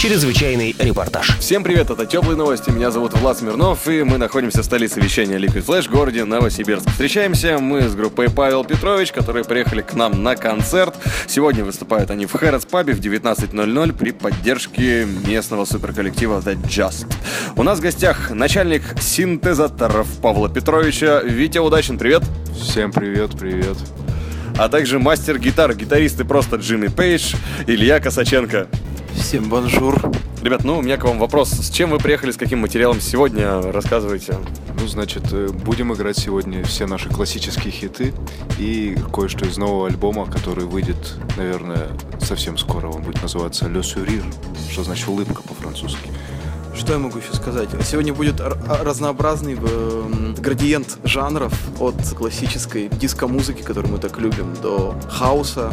Чрезвычайный репортаж. Всем привет, это Теплые новости, меня зовут Влад Смирнов, и мы находимся в столице вещания Liquid Flash, в городе Новосибирск. Встречаемся мы с группой Павел Петрович, которые приехали к нам на концерт. Сегодня выступают они в Harat's Пабе в 19.00 при поддержке местного суперколлектива The Just. У нас в гостях начальник синтезаторов Павла Петровича Витя Удачин, привет. Всем привет, привет. А также мастер гитар, гитаристы просто Джимми Пейдж, Илья Косаченко. Всем бонжур. Ребят, ну у меня к вам вопрос. С чем вы приехали, с каким материалом сегодня? Рассказывайте. Ну, значит, э, будем играть сегодня все наши классические хиты и кое-что из нового альбома, который выйдет, наверное, совсем скоро. Он будет называться «Le Sourire», что значит «улыбка» по-французски. Что я могу еще сказать? Сегодня будет а- разнообразный э, градиент жанров от классической диско-музыки, которую мы так любим, до хаоса,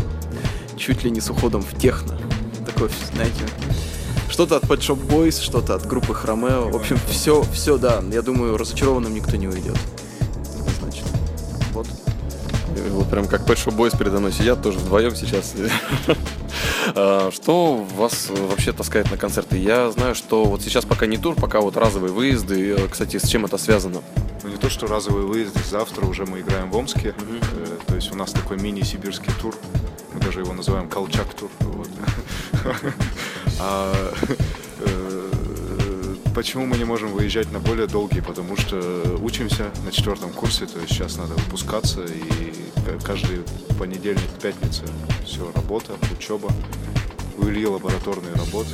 чуть ли не с уходом в техно. Такое, знаете, что-то от Pet Shop Boys, что-то от группы Хромео. В общем, все, все, да. Я думаю, разочарованным никто не уйдет. Значит, вот. Вот прям как Pet Shop Boys передо мной сидят, тоже вдвоем сейчас. А, Что вас вообще таскает на концерты? Я знаю, что вот сейчас пока не тур, пока вот разовые выезды. Э, Кстати, с чем это связано? Ну, не то, что разовый выезд, завтра уже мы играем в Омске. Э, То есть у нас такой мини-сибирский тур. Мы даже его называем Колчак тур. Вот. А, э, Почему мы не можем выезжать на более долгие? Потому что учимся на четвертом курсе, то есть сейчас надо выпускаться, и каждый понедельник, пятница все, работа, учеба. У Ильи лабораторные работы.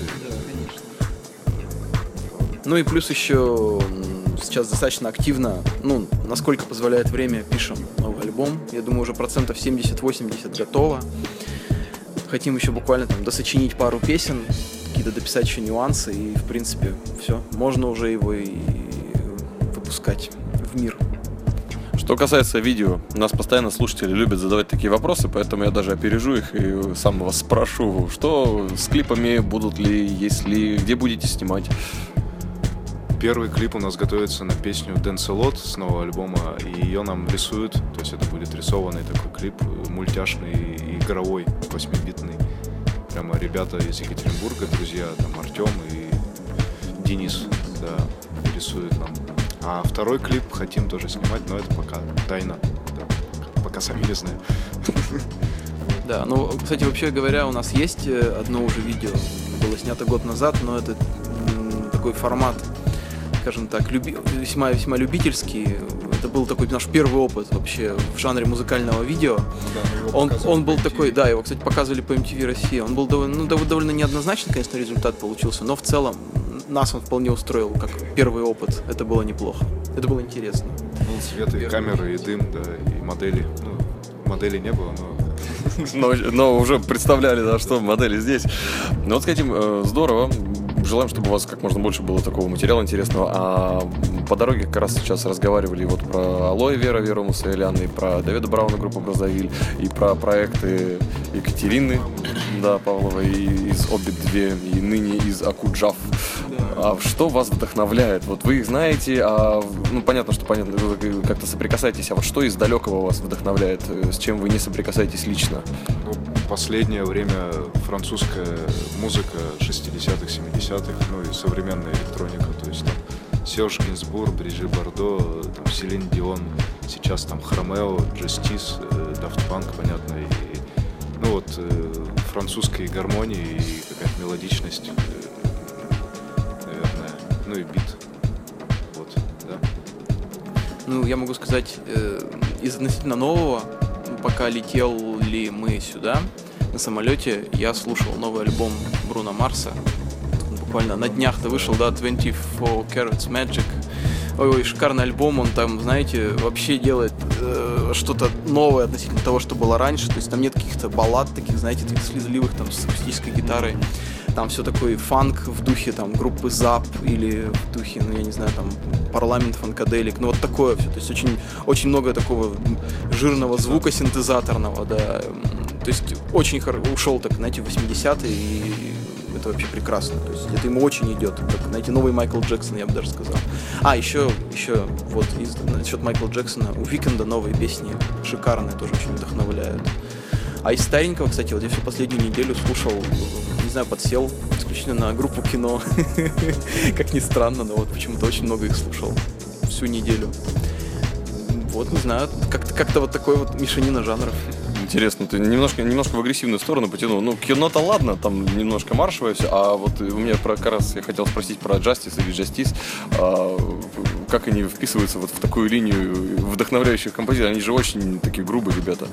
Ну и плюс еще сейчас достаточно активно, ну, насколько позволяет время, пишем новый альбом. Я думаю, уже процентов 70-80 готово. Хотим еще буквально там досочинить пару песен, какие-то дописать еще нюансы, и в принципе все, можно уже его и выпускать в мир. Что касается видео, у нас постоянно слушатели любят задавать такие вопросы, поэтому я даже опережу их и сам вас спрошу, что с клипами, будут ли, есть ли, где будете снимать? Первый клип у нас готовится на песню Денселот с нового альбома, и ее нам рисуют, то есть это будет рисованный такой клип, мультяшный и игровой, восьмибитный. Прямо ребята из Екатеринбурга, друзья, там Артем и Денис, да, рисуют нам. А второй клип хотим тоже снимать, но это пока тайна, да, пока- сами не знаем. Да, ну, кстати, вообще говоря, у нас есть э, одно уже видео, было снято год назад, но это такой формат, скажем так, люби- весьма, весьма любительский. Это был такой наш первый опыт вообще в жанре музыкального видео. Он, он был такой, да, его, кстати, показывали по MTV Россия. Он был довольно, ну, дов- довольно неоднозначный, конечно, результат получился, но в целом нас он вполне устроил как первый опыт. Это было неплохо. Это было интересно. Был свет и камеры, и дым, да, и модели. Ну, моделей не было, но Но, но уже представляли, да, что модели здесь. Ну вот с этим э, здорово. Желаем, чтобы у вас как можно больше было такого материала интересного. А по дороге как раз сейчас разговаривали вот про Алоэ Вера, Веру Мусаэлян, и про Давида Брауна, группу Бразовиль, и про проекты Екатерины, да, Павловой из Обид 2, и ныне из Акуджав. А что вас вдохновляет? Вот вы их знаете, а, ну, понятно, что понятно, вы как-то соприкасаетесь, а вот что из далекого вас вдохновляет, э, с чем вы не соприкасаетесь лично? Ну, последнее время французская музыка 60-х, 70-х, ну и современная электроника, то есть там Серж Гинзбур, Бриджи Бардо, там Селин Дион, сейчас там Хромео, Джастис, Daft Punk, понятно, и ну вот э, французской гармонии и какая-то мелодичность, э, наверное, ну и бит, вот, да. Ну, я могу сказать, э, из относительно нового, пока летели мы сюда на самолете, я слушал новый альбом Бруно Марса. Буквально на днях-то вышел, да, 24 Carats Magic. Ой, ой, шикарный альбом, он там, знаете, вообще делает э, что-то новое относительно того, что было раньше. То есть там нет каких-то баллад таких, знаете, таких слезливых там с акустической гитарой. Там все такой фанк в духе там группы Зап или в духе, ну я не знаю, там парламент фанкаделик. Ну вот такое все. То есть очень, очень много такого жирного звука синтезаторного, да. То есть очень ушел так, знаете, в 80-е и это вообще прекрасно. То есть это ему очень идет. Как найти новый Майкл Джексон, я бы даже сказал. А, еще, еще вот из, насчет Майкла Джексона. У Weeknd а новые песни шикарные, тоже очень вдохновляют. А из старенького, кстати, вот я всю последнюю неделю слушал, не знаю, подсел исключительно на группу Кино. Как ни странно, но вот почему-то очень много их слушал всю неделю. Вот, не знаю, как-то как вот такой вот мешанина жанров. Интересно, ты немножко, немножко в агрессивную сторону потянул. Ну, кино-то ладно, там немножко маршевое все, а вот у меня про, как раз я хотел спросить про Justice или Justice, а, как они вписываются вот в такую линию вдохновляющих композиторов. Они же очень такие грубые ребята.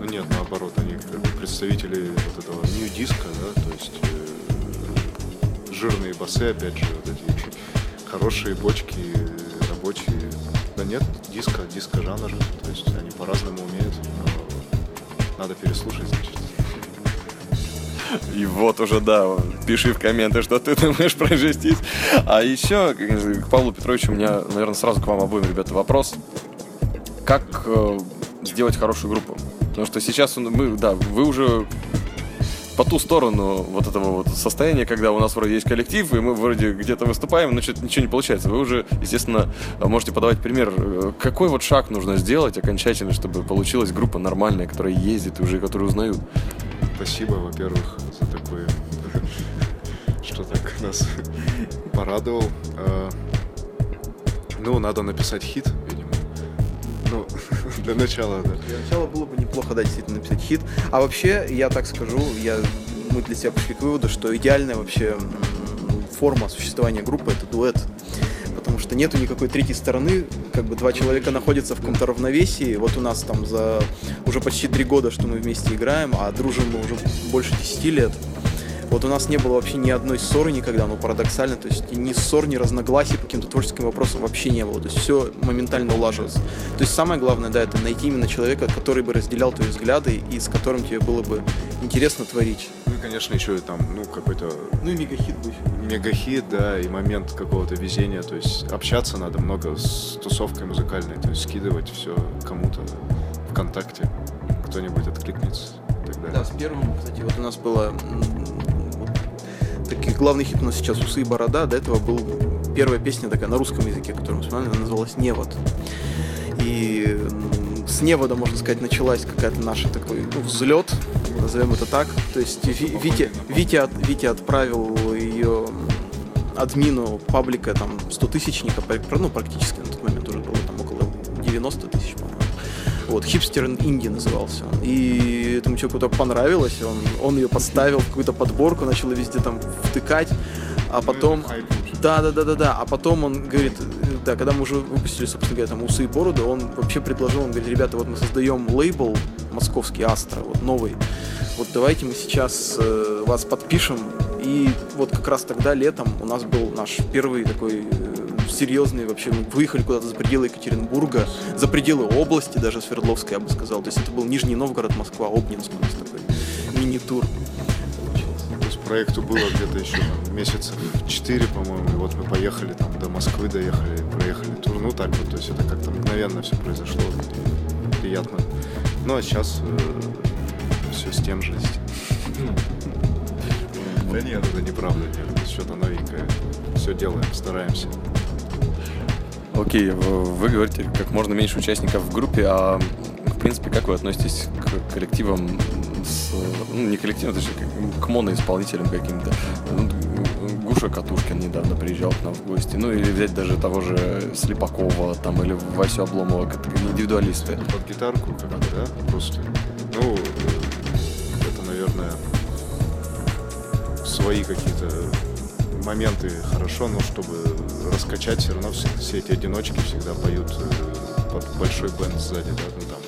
Ну нет, наоборот, они представители вот этого new диска, да, то есть э, жирные басы, опять же, вот эти хорошие бочки рабочие. Да нет, диско, диско жанр, то есть они по-разному умеют, надо переслушать, значит. И вот уже, да, пиши в комменты, что ты думаешь про жестись. А еще к Павлу Петровичу у меня, наверное, сразу к вам обоим, ребята, вопрос. Как э, сделать хорошую группу? Потому что сейчас мы, да, вы уже по ту сторону вот этого вот состояния, когда у нас вроде есть коллектив, и мы вроде где-то выступаем, но что-то ничего не получается. Вы уже, естественно, можете подавать пример. Какой вот шаг нужно сделать окончательно, чтобы получилась группа нормальная, которая ездит и уже которую узнают? Спасибо, во-первых, за такое, что так нас порадовал. А, ну, надо написать хит. Ну, для начала, да. Для начала было бы неплохо, да, действительно написать хит. А вообще, я так скажу, я, мы для себя пришли к выводу, что идеальная вообще форма существования группы — это дуэт потому что нету никакой третьей стороны, как бы два человека находятся в каком-то равновесии. Вот у нас там за уже почти три года, что мы вместе играем, а дружим мы уже больше десяти лет. Вот у нас не было вообще ни одной ссоры никогда, ну парадоксально, то есть ни ссор, ни разногласий по каким-то творческим вопросам вообще не было, то есть все моментально улаживается. То есть самое главное, да, это найти именно человека, который бы разделял твои взгляды и с которым тебе было бы интересно творить. Ну и, конечно, еще и там, ну, какой-то... Ну и мегахит быть. Мегахит, да, и момент какого-то везения, то есть общаться надо много с тусовкой музыкальной, то есть скидывать все кому-то ВКонтакте, кто-нибудь откликнется так далее. Да, с первым, кстати, вот у нас было таких главный хит у нас сейчас «Усы и борода». До этого был первая песня такая на русском языке, которую мы вспоминали, она называлась «Невод». И с невода, можно сказать, началась какая-то наша такой ну, взлет, назовем это так. То есть Витя, Витя, Витя отправил ее админу паблика там 100 тысячника, ну практически на тот момент уже было там около 90 тысяч. Вот, хипстер инди назывался. И этому человеку так понравилось, он, он ее поставил в какую-то подборку, начал везде там втыкать, а потом... Да, да, да, да, да. А потом он говорит, да, когда мы уже выпустили, собственно говоря, там усы и бороды, он вообще предложил, он говорит, ребята, вот мы создаем лейбл московский Астра, вот новый. Вот давайте мы сейчас э, вас подпишем. И вот как раз тогда летом у нас был наш первый такой э, серьезные вообще. Мы выехали куда-то за пределы Екатеринбурга, за пределы области, даже Свердловской, я бы сказал. То есть это был Нижний Новгород, Москва, Обнинск у нас такой мини-тур. То есть проекту было где-то еще там, месяцев 4, по-моему, и вот мы поехали там до Москвы, доехали, проехали тур. Ну так вот, то есть это как-то мгновенно все произошло, приятно. Ну а сейчас э, все с тем же. Да нет, это неправда, нет, что-то новенькое. Все делаем, стараемся. Окей, вы говорите, как можно меньше участников в группе, а в принципе, как вы относитесь к коллективам с, ну, не коллективам, точнее, к моноисполнителям каким-то? Ну, Гуша Катушкин недавно приезжал к нам в гости. Ну, или взять даже того же Слепакова там, или Васю Обломова, как индивидуалисты. Под гитарку как да? Просто. Ну, это, наверное, свои какие-то моменты хорошо, но чтобы раскачать, все равно все, все эти одиночки всегда поют э, под большой бенд сзади, да, ну там.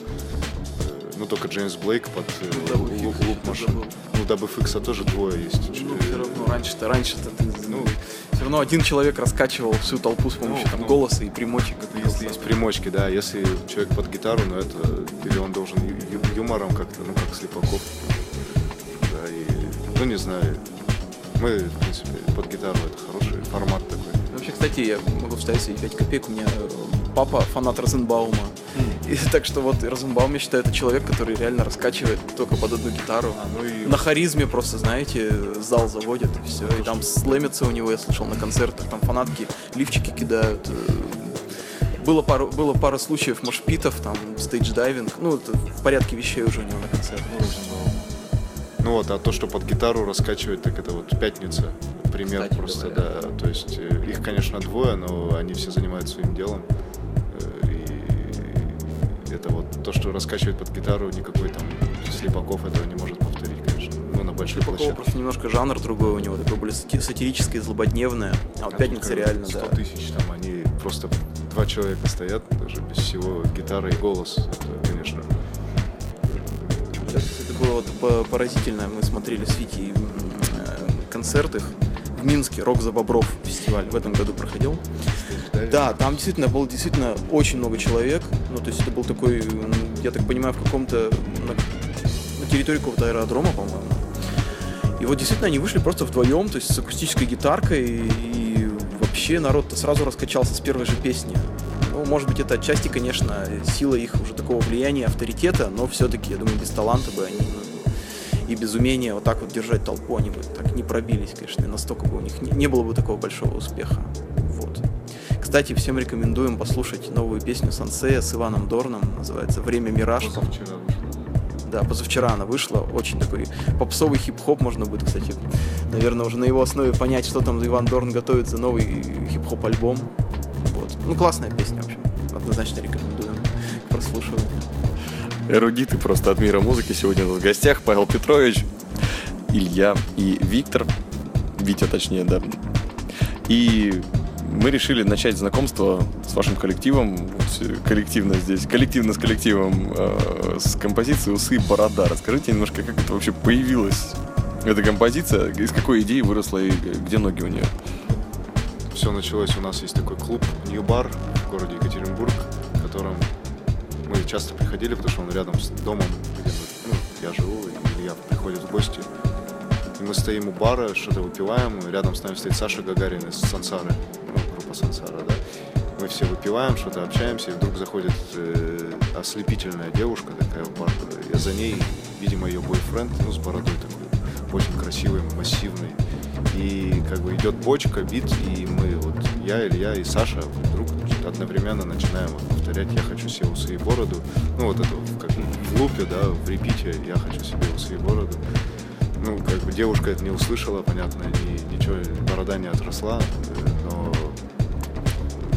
Э, ну только Джеймс Блейк под э, луп, луп машин. Ну, дабы Фикса тоже двое есть. Ну, все равно, раньше-то, раньше-то ты, ну, все равно один человек раскачивал всю толпу с помощью ну, там, ну, голоса и примочек. Если есть примочки, да, если человек под гитару, ну это, или он должен ю- юмором как-то, ну как Слепаков. Да, и, ну не знаю, мы, в принципе, под гитару это хороший формат такой. Вообще, кстати, я могу вставить свои 5 копеек. У меня папа фанат Розенбаума. И, так что вот Розенбаум, я считаю, это человек, который реально раскачивает только под одну гитару. А, ну и На харизме просто, знаете, зал заводит и все. И там слэмится у него, я слышал на концертах, там фанатки лифчики кидают. э, Было пару, было пара случаев мошпитов, там, stage diving. Ну, это в порядке вещей уже у него на концертах. Ну вот, а то, что под гитару раскачивать, так это вот пятница. Пример Кстати просто, говоря. да. То есть э, их, конечно, двое, но они все занимаются своим делом. Э, И это вот то, что раскачивает под гитару, никакой там Слепаков этого не может повторить, конечно. Ну, на большой Слепакова площадке. просто немножко жанр другой у него, такое более сати- сатирическое, злободневное. А вот А пятница реально, 100 да. тысяч, там они просто два человека стоят, даже без всего гитары и голос. Это, конечно, было вот по- поразительно. Мы смотрели с Витей э, концерт их в Минске, Рок за Бобров фестиваль в этом году проходил. Да, там действительно было действительно очень много человек. Ну, то есть это был такой, я так понимаю, в каком-то на, на территории какого-то аэродрома, по-моему. И вот действительно они вышли просто вдвоем, то есть с акустической гитаркой, и вообще народ сразу раскачался с первой же песни. Ну, может быть, это отчасти, конечно, сила их уже такого влияния, авторитета, но все-таки, я думаю, без таланта бы они ну, и без умения вот так вот держать толпу, они бы так не пробились, конечно, и настолько бы у них не, не было бы такого большого успеха. Вот. Кстати, всем рекомендуем послушать новую песню Сансея с Иваном Дорном, называется «Время мираж». позавчера вышло. Да, позавчера она вышла. Очень такой попсовый хип-хоп можно будет, кстати. Наверное, уже на его основе понять, что там Иван Дорн готовит за новый хип-хоп альбом. Вот. Ну, классная песня, в общем. Однозначно рекомендуем к прослушиванию. Эрудиты просто от мира музыки. Сегодня у нас в гостях Павел Петрович, Илья и Виктор. Витя, точнее, да. И мы решили начать знакомство с вашим коллективом, э, коллективно здесь, коллективно с коллективом, э, с композицией «Усы и борода». Расскажите немножко, как это вообще появилась, эта композиция, из какой идеи выросла и где ноги у нее? Все началось, у нас есть такой клуб New Bar в городе часто приходили, потому что он рядом с домом, где ну, я живу, и Илья приходит в гости. И мы стоим у бара, что-то выпиваем, и рядом с нами стоит Саша Гагарин из Сансары, ну, группа Сансара, да. Мы все выпиваем, что-то общаемся, и вдруг заходит э, ослепительная девушка такая в бар. Я за ней, видимо, ее бойфренд, ну, с бородой такой, очень красивый, массивный. И как бы идет бочка, бит, и мы, вот я, Илья и Саша вдруг одновременно начинаем повторять «Я хочу себе усы и бороду». Ну, вот это вот как в лупе, да, в репите «Я хочу себе усы и бороду». Ну, как бы девушка это не услышала, понятно, ни, ничего, борода не отросла, э, но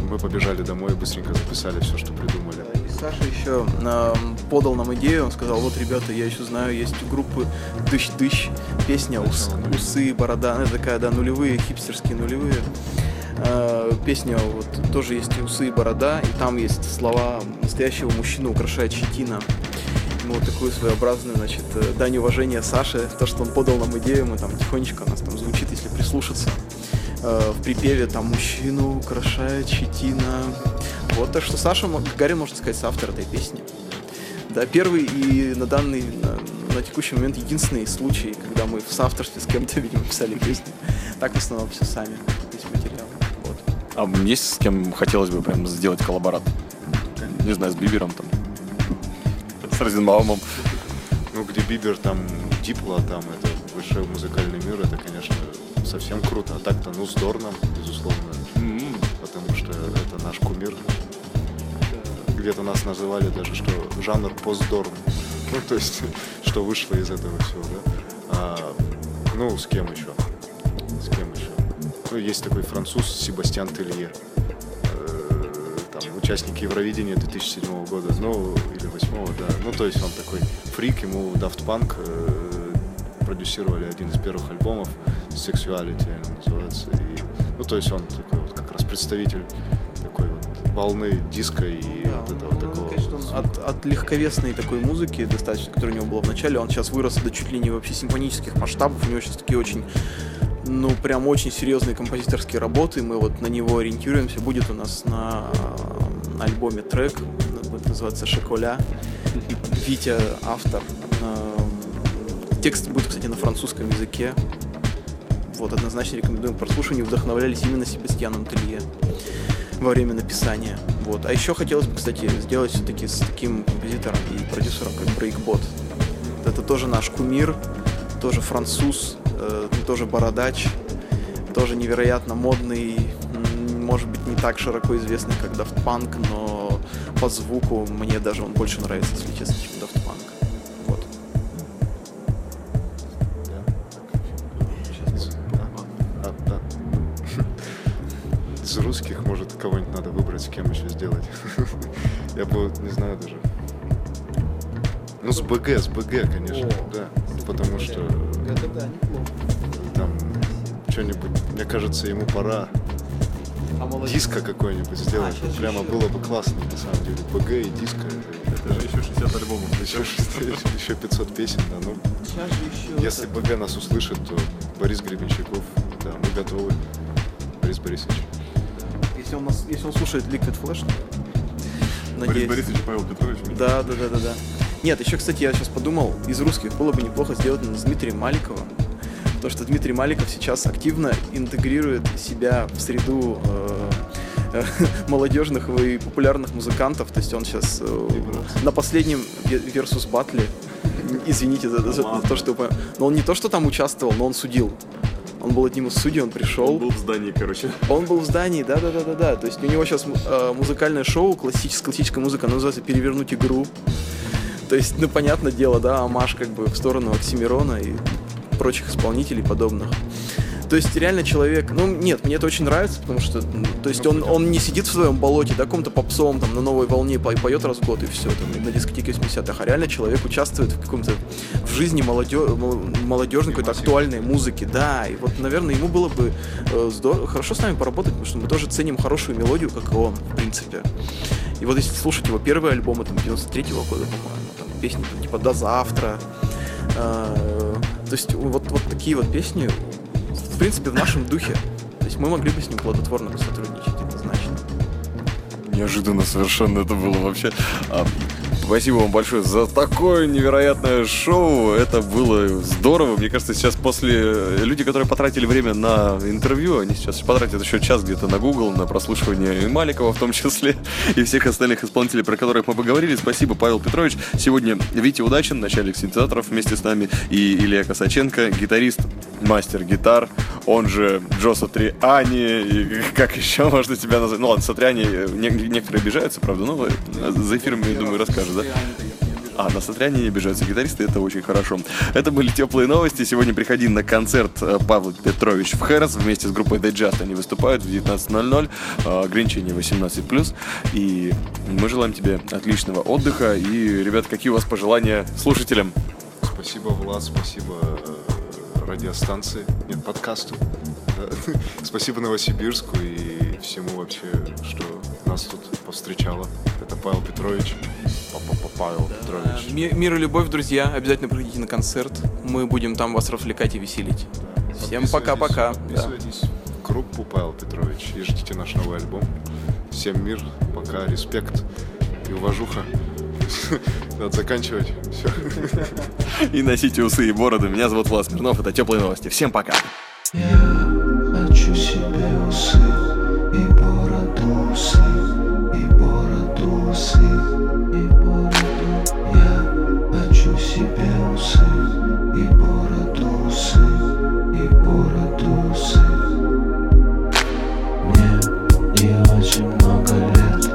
мы побежали домой, быстренько записали все, что придумали. И Саша еще эм, подал нам идею, он сказал, вот, ребята, я еще знаю, есть у группы Дыщ-Дыщ песня «Ус- «Усы, борода», это такая, да, нулевые, хипстерские нулевые. Э, Песня вот тоже есть «Усы и борода», и там есть слова настоящего мужчину украшает щетина. Мы вот такую своеобразную, значит, э, дань уважения Саше, то, что он подал нам идею, мы там тихонечко, у нас там звучит, если прислушаться. Э, В припеве там мужчину украшает щетина. Вот, так что Саша Гагарин, можно сказать, соавтор этой песни. Да, первый и на данный, на, на текущий момент единственный случай, когда мы в соавторстве с кем-то, видимо, писали песню. Так в основном все сами, весь материал. А есть с кем хотелось бы прям сделать коллаборат? Не знаю, с Бибером там. С Розенбаумом. Ну, где Бибер, там Дипло, там это высший музыкальный мир, это, конечно, совсем круто. А так-то, ну, с Дорном, безусловно, потому что это наш кумир. Где-то нас называли даже, что жанр постдорм. Ну, то есть, что вышло из этого всего, да. А, ну, с кем еще? С кем еще? Есть такой француз Себастьян Телье. Э, Там, участник Евровидения 2007 года, ну, или 2008, да. Ну, то есть он такой фрик, ему Daft Punk э, продюсировали один из первых альбомов, Sexuality называется. И, ну, то есть он такой вот как раз представитель такой вот волны диска и вот этого ну, такого. конечно, он от, от легковесной такой музыки, достаточно, которая у него была в начале, он сейчас вырос до чуть ли не вообще симфонических масштабов. У него сейчас такие очень, ну, прям очень серьезные композиторские работы. Мы вот на него ориентируемся. Будет у нас на э, альбоме трек, будет называться «Шоколя». Витя автор. Э, Текст будет, кстати, на французском языке. Вот, однозначно рекомендуем к прослушиванию. Вдохновлялись именно Себастьяном Телье. во время написания. Вот. А еще хотелось бы, кстати, сделать все-таки с таким композитором и продюсером, как Breakbot. Это тоже наш кумир, тоже француз, тоже бородач, тоже невероятно модный, может быть, не так широко известный, как Daft Punk, но по звуку мне даже он больше нравится, если честно, чем Daft Punk. Вот. А, да. Из русских, может, кого-нибудь надо выбрать, с кем еще сделать. Я бы, не знаю даже. Ну, с БГ, с БГ, конечно, да. Потому что Это неплохо. там что-нибудь, мне кажется, ему пора А диско какой-нибудь сделать. Прямо еще. было бы классно, на самом деле. БГ и диско. Это, Еще 60 альбомов. еще, еще 500 песен, да, ну, же еще... Если БГ нас услышит, то Борис Гребенщиков, да, мы готовы. Борис Борисович. Если он, нас, если он слушает Liquid Flash, Борис надеюсь. Борисович и Павел Петрович. Да, да, да, да, да. Нет, еще, кстати, я сейчас подумал, из русских было бы неплохо сделать с Дмитрием Маликовым. Потому что Дмитрий Маликов сейчас активно интегрирует себя в среду э, э, молодежных и популярных музыкантов. То есть он сейчас э, на последнем Versus батле, извините за, за- за то, что... Но он не то, что там участвовал, но он судил. Он был одним из судей, он пришел. в здании, короче. Он был в здании, да, да, да, да, да. То есть у него сейчас музыкальное шоу, классическая, классическая музыка, оно называется Перевернуть игру. То есть, ну, понятное дело, да, Амаш как бы в сторону Оксимирона и прочих исполнителей подобных. То есть реально человек, ну нет, мне это очень нравится, потому что, то есть он, он не сидит в своем болоте, да, каком-то попсовом, там, на новой волне по- поет раз в год и все, там, на дискотеке 80-х, а реально человек участвует в каком-то, в жизни молодё- мол- молодежной какой-то актуальной музыки, да, и вот, наверное, ему было бы э, здорово, хорошо с нами поработать, потому что мы тоже ценим хорошую мелодию, как и он, в принципе. И вот если слушать его первый альбом, там, 93-го года, по-моему, песни типа «До завтра», э, то есть вот, вот такие вот песни, в принципе, в нашем духе. То есть мы могли бы с ним плодотворно сотрудничать, однозначно. Неожиданно совершенно это было вообще. А, Спасибо вам большое за такое невероятное шоу. Это было здорово. Мне кажется, сейчас после... э, Люди, которые потратили время на интервью, они сейчас потратят еще час где-то на Google, на прослушивание и Маликова в том числе, и всех остальных исполнителей, про которых мы поговорили. Спасибо, Павел Петрович. Сегодня Витя Удачин, начальник синтезаторов вместе с нами, и Илья Косаченко, гитарист, мастер гитар, он же Джо Сатриани, и как еще можно тебя назвать? Ну ладно, Сатриани, не- некоторые обижаются, правда, э, за эфиром, я думаю, расскажешь, да? А, на Сатриане не обижаются гитаристы, это очень хорошо. Это были теплые новости. Сегодня приходи на концерт э, Павла Петрович в Хэрос вместе с группой The Just. Они выступают в 19.00, э, ограничение 18+. И мы желаем тебе отличного отдыха. И, ребят, какие у вас пожелания слушателям? Спасибо, Влад, спасибо э, радиостанции, нет, подкасту. Да. Спасибо Новосибирску и всему вообще, что нас тут повстречало. Это Павел Петрович. Папа Павел Петрович. Ми- Мир и любовь, друзья. Обязательно приходите на концерт. Мы будем там вас развлекать и веселить. Всем пока-пока. Да. Подписывайтесь в группу Павел Петрович и ждите наш новый альбом. Всем мир, пока, респект и уважуха. Надо заканчивать. Все. И носите усы и бороды. Меня зовут Влад Смирнов. Это теплые новости. Всем пока. Хочу себе усы и бороду усы, и бороду усы, и бороду. Я хочу себе усы и бороду усы, и бороду усы. Мне не очень много лет,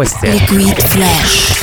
новости. Liquid Flash.